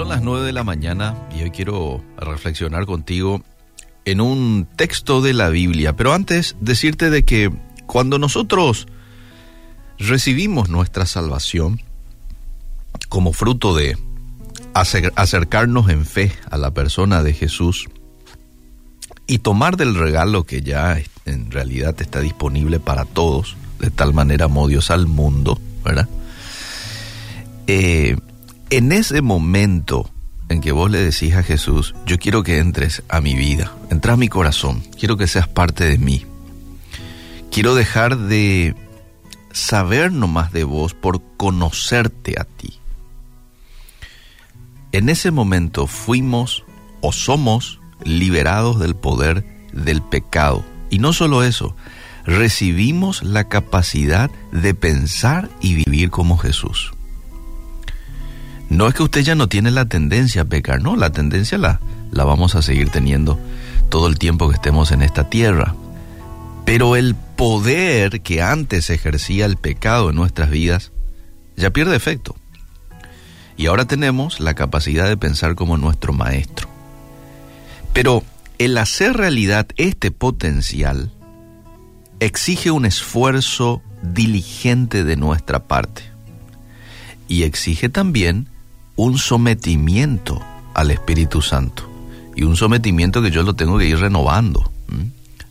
Son las 9 de la mañana y hoy quiero reflexionar contigo en un texto de la Biblia. Pero antes decirte de que cuando nosotros recibimos nuestra salvación como fruto de acercarnos en fe a la persona de Jesús y tomar del regalo que ya en realidad está disponible para todos, de tal manera amó Dios al mundo, ¿verdad? Eh, en ese momento en que vos le decís a Jesús, yo quiero que entres a mi vida, entra a mi corazón, quiero que seas parte de mí. Quiero dejar de saber nomás de vos por conocerte a ti. En ese momento fuimos o somos liberados del poder del pecado. Y no solo eso, recibimos la capacidad de pensar y vivir como Jesús. No es que usted ya no tiene la tendencia a pecar, no, la tendencia la, la vamos a seguir teniendo todo el tiempo que estemos en esta tierra. Pero el poder que antes ejercía el pecado en nuestras vidas ya pierde efecto. Y ahora tenemos la capacidad de pensar como nuestro maestro. Pero el hacer realidad este potencial exige un esfuerzo diligente de nuestra parte. Y exige también un sometimiento al Espíritu Santo. Y un sometimiento que yo lo tengo que ir renovando.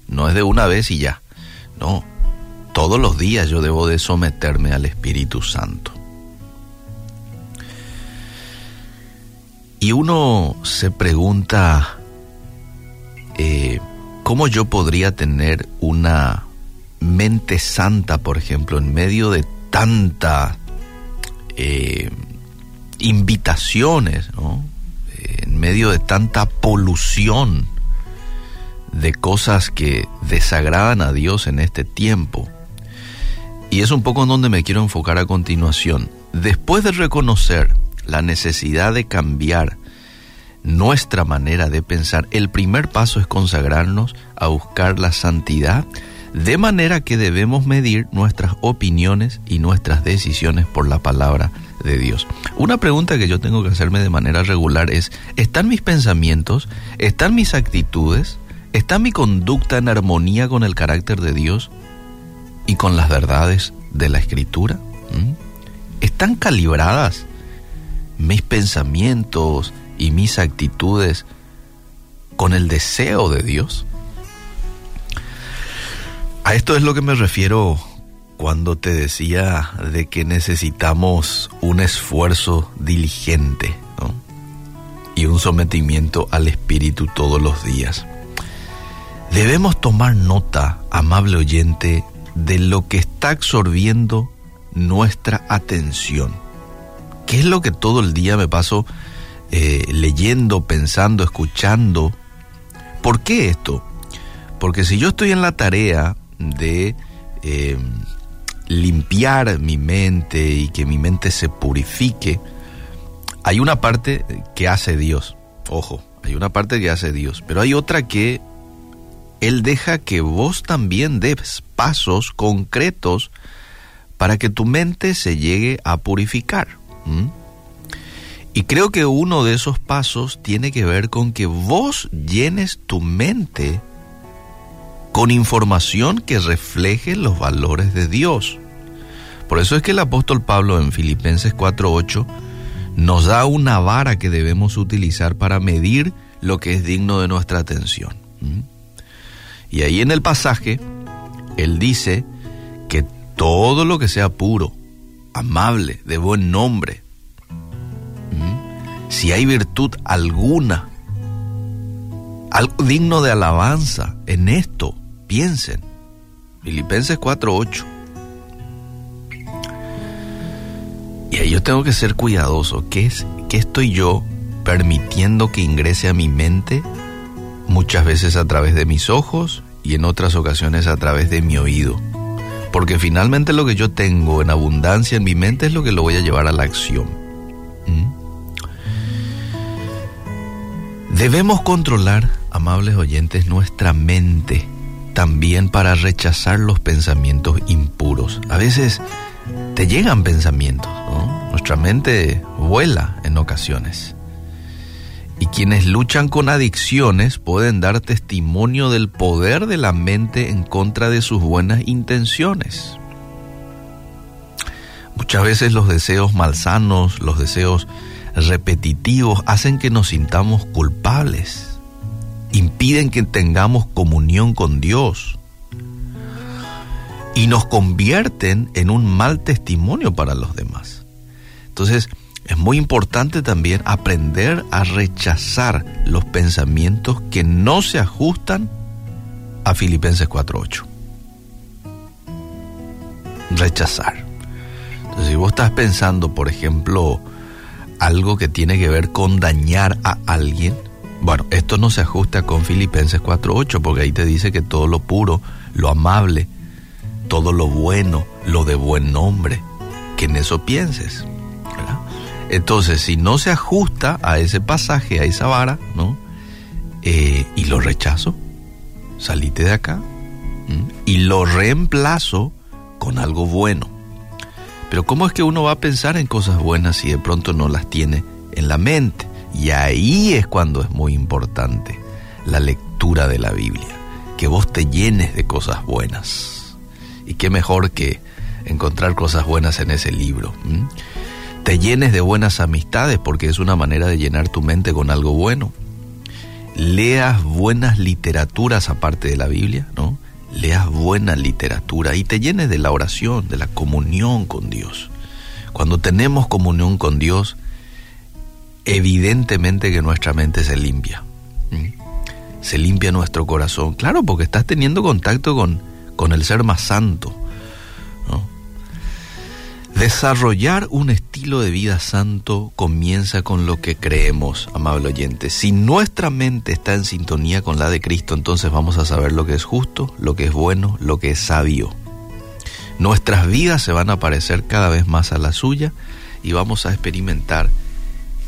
No es de una vez y ya. No, todos los días yo debo de someterme al Espíritu Santo. Y uno se pregunta, eh, ¿cómo yo podría tener una mente santa, por ejemplo, en medio de tanta eh, invitaciones, ¿no? en medio de tanta polución de cosas que desagradan a Dios en este tiempo. Y es un poco en donde me quiero enfocar a continuación. Después de reconocer la necesidad de cambiar nuestra manera de pensar, el primer paso es consagrarnos a buscar la santidad, de manera que debemos medir nuestras opiniones y nuestras decisiones por la palabra de Dios. Una pregunta que yo tengo que hacerme de manera regular es, ¿están mis pensamientos, están mis actitudes, está mi conducta en armonía con el carácter de Dios y con las verdades de la Escritura? ¿Mm? ¿Están calibradas mis pensamientos y mis actitudes con el deseo de Dios? A esto es lo que me refiero cuando te decía de que necesitamos un esfuerzo diligente y un sometimiento al Espíritu todos los días. Debemos tomar nota, amable oyente, de lo que está absorbiendo nuestra atención. ¿Qué es lo que todo el día me paso eh, leyendo, pensando, escuchando? ¿Por qué esto? Porque si yo estoy en la tarea de eh, limpiar mi mente y que mi mente se purifique, hay una parte que hace Dios, ojo, hay una parte que hace Dios, pero hay otra que Él deja que vos también des pasos concretos para que tu mente se llegue a purificar. Y creo que uno de esos pasos tiene que ver con que vos llenes tu mente con información que refleje los valores de Dios. Por eso es que el apóstol Pablo en Filipenses 4:8 nos da una vara que debemos utilizar para medir lo que es digno de nuestra atención. ¿Mm? Y ahí en el pasaje, él dice que todo lo que sea puro, amable, de buen nombre, ¿Mm? si hay virtud alguna, algo digno de alabanza en esto, piensen. Filipenses 4:8. Y ahí yo tengo que ser cuidadoso. ¿Qué, es, ¿Qué estoy yo permitiendo que ingrese a mi mente? Muchas veces a través de mis ojos y en otras ocasiones a través de mi oído. Porque finalmente lo que yo tengo en abundancia en mi mente es lo que lo voy a llevar a la acción. ¿Mm? Debemos controlar, amables oyentes, nuestra mente también para rechazar los pensamientos impuros. A veces te llegan pensamientos, nuestra mente vuela en ocasiones Y quienes luchan con adicciones pueden dar testimonio del poder de la mente en contra de sus buenas intenciones. Muchas veces los deseos malsanos, los deseos repetitivos hacen que nos sintamos culpables, impiden que tengamos comunión con Dios y nos convierten en un mal testimonio para los demás. Entonces, es muy importante también aprender a rechazar los pensamientos que no se ajustan a Filipenses 4.8. Rechazar. Entonces, si vos estás pensando, por ejemplo, algo que tiene que ver con dañar a alguien, bueno, esto no se ajusta con Filipenses 4.8, porque ahí te dice que todo lo puro, lo amable, todo lo bueno, lo de buen nombre, que en eso pienses. Entonces, si no se ajusta a ese pasaje, a esa vara, ¿no? Eh, y lo rechazo, salite de acá, y lo reemplazo con algo bueno. Pero ¿cómo es que uno va a pensar en cosas buenas si de pronto no las tiene en la mente? Y ahí es cuando es muy importante la lectura de la Biblia, que vos te llenes de cosas buenas. Y qué mejor que encontrar cosas buenas en ese libro te llenes de buenas amistades porque es una manera de llenar tu mente con algo bueno. Leas buenas literaturas aparte de la Biblia, ¿no? Leas buena literatura y te llenes de la oración, de la comunión con Dios. Cuando tenemos comunión con Dios, evidentemente que nuestra mente se limpia. Se limpia nuestro corazón. Claro, porque estás teniendo contacto con, con el ser más santo. Desarrollar un estilo de vida santo comienza con lo que creemos, amable oyente. Si nuestra mente está en sintonía con la de Cristo, entonces vamos a saber lo que es justo, lo que es bueno, lo que es sabio. Nuestras vidas se van a parecer cada vez más a la suya y vamos a experimentar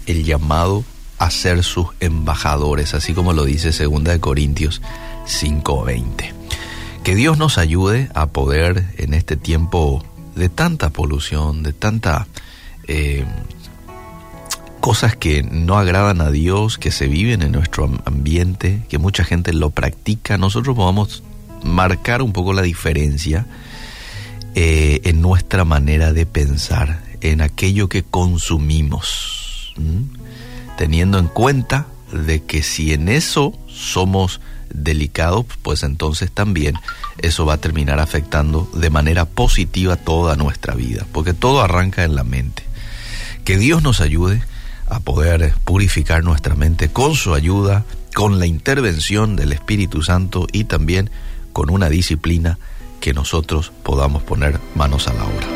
el llamado a ser sus embajadores, así como lo dice 2 Corintios 5:20. Que Dios nos ayude a poder en este tiempo de tanta polución, de tanta eh, cosas que no agradan a Dios, que se viven en nuestro ambiente, que mucha gente lo practica, nosotros podamos marcar un poco la diferencia eh, en nuestra manera de pensar, en aquello que consumimos, teniendo en cuenta de que si en eso somos delicados, pues entonces también eso va a terminar afectando de manera positiva toda nuestra vida, porque todo arranca en la mente. Que Dios nos ayude a poder purificar nuestra mente con su ayuda, con la intervención del Espíritu Santo y también con una disciplina que nosotros podamos poner manos a la obra.